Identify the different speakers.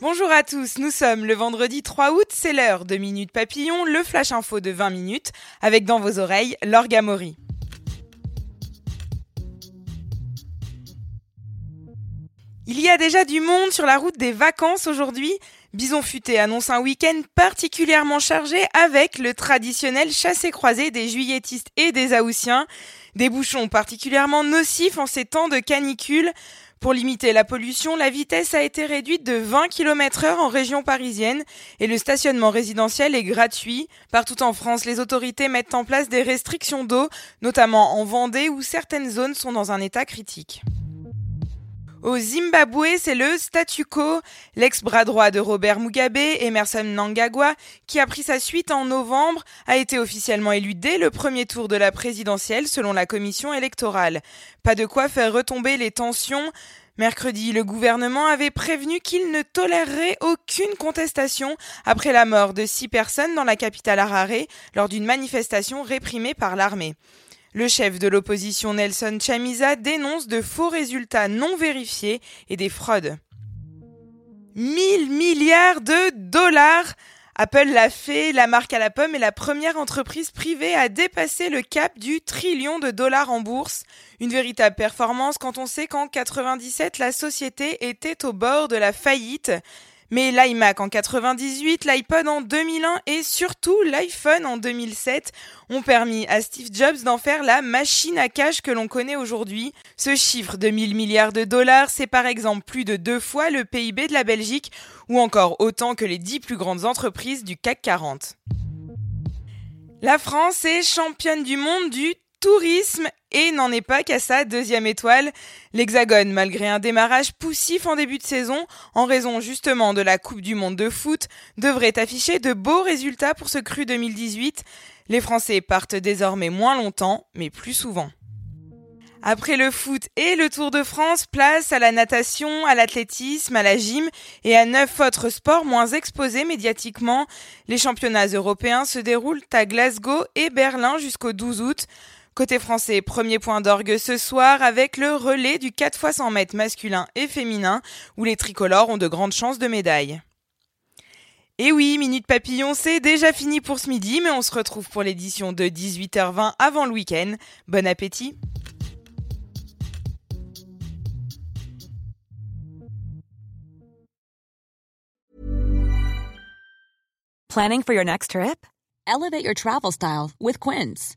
Speaker 1: Bonjour à tous, nous sommes le vendredi 3 août, c'est l'heure de Minute Papillon, le flash info de 20 minutes, avec dans vos oreilles l'orgamori. Il y a déjà du monde sur la route des vacances aujourd'hui. Bison Futé annonce un week-end particulièrement chargé avec le traditionnel chassé-croisé des juilletistes et des Haussiens. Des bouchons particulièrement nocifs en ces temps de canicule. Pour limiter la pollution, la vitesse a été réduite de 20 km heure en région parisienne et le stationnement résidentiel est gratuit. Partout en France, les autorités mettent en place des restrictions d'eau, notamment en Vendée où certaines zones sont dans un état critique. Au Zimbabwe, c'est le statu quo. L'ex-bras droit de Robert Mugabe, Emerson Mnangagwa, qui a pris sa suite en novembre, a été officiellement élu dès le premier tour de la présidentielle selon la commission électorale. Pas de quoi faire retomber les tensions. Mercredi, le gouvernement avait prévenu qu'il ne tolérerait aucune contestation après la mort de six personnes dans la capitale Harare lors d'une manifestation réprimée par l'armée. Le chef de l'opposition Nelson Chamisa dénonce de faux résultats non vérifiés et des fraudes. 1000 milliards de dollars Apple l'a fait, la marque à la pomme est la première entreprise privée à dépasser le cap du trillion de dollars en bourse. Une véritable performance quand on sait qu'en 97, la société était au bord de la faillite. Mais l'iMac en 98, l'iPod en 2001 et surtout l'iPhone en 2007 ont permis à Steve Jobs d'en faire la machine à cash que l'on connaît aujourd'hui. Ce chiffre de 1000 milliards de dollars, c'est par exemple plus de deux fois le PIB de la Belgique ou encore autant que les dix plus grandes entreprises du CAC 40. La France est championne du monde du tourisme et n'en est pas qu'à sa deuxième étoile. L'Hexagone, malgré un démarrage poussif en début de saison, en raison justement de la Coupe du Monde de foot, devrait afficher de beaux résultats pour ce cru 2018. Les Français partent désormais moins longtemps, mais plus souvent. Après le foot et le Tour de France, place à la natation, à l'athlétisme, à la gym et à neuf autres sports moins exposés médiatiquement. Les championnats européens se déroulent à Glasgow et Berlin jusqu'au 12 août. Côté français, premier point d'orgue ce soir avec le relais du 4 x 100 mètres masculin et féminin où les tricolores ont de grandes chances de médaille. Et oui, Minute Papillon, c'est déjà fini pour ce midi, mais on se retrouve pour l'édition de 18h20 avant le week-end. Bon appétit
Speaker 2: Planning for your next trip? Elevate your travel style with Quince.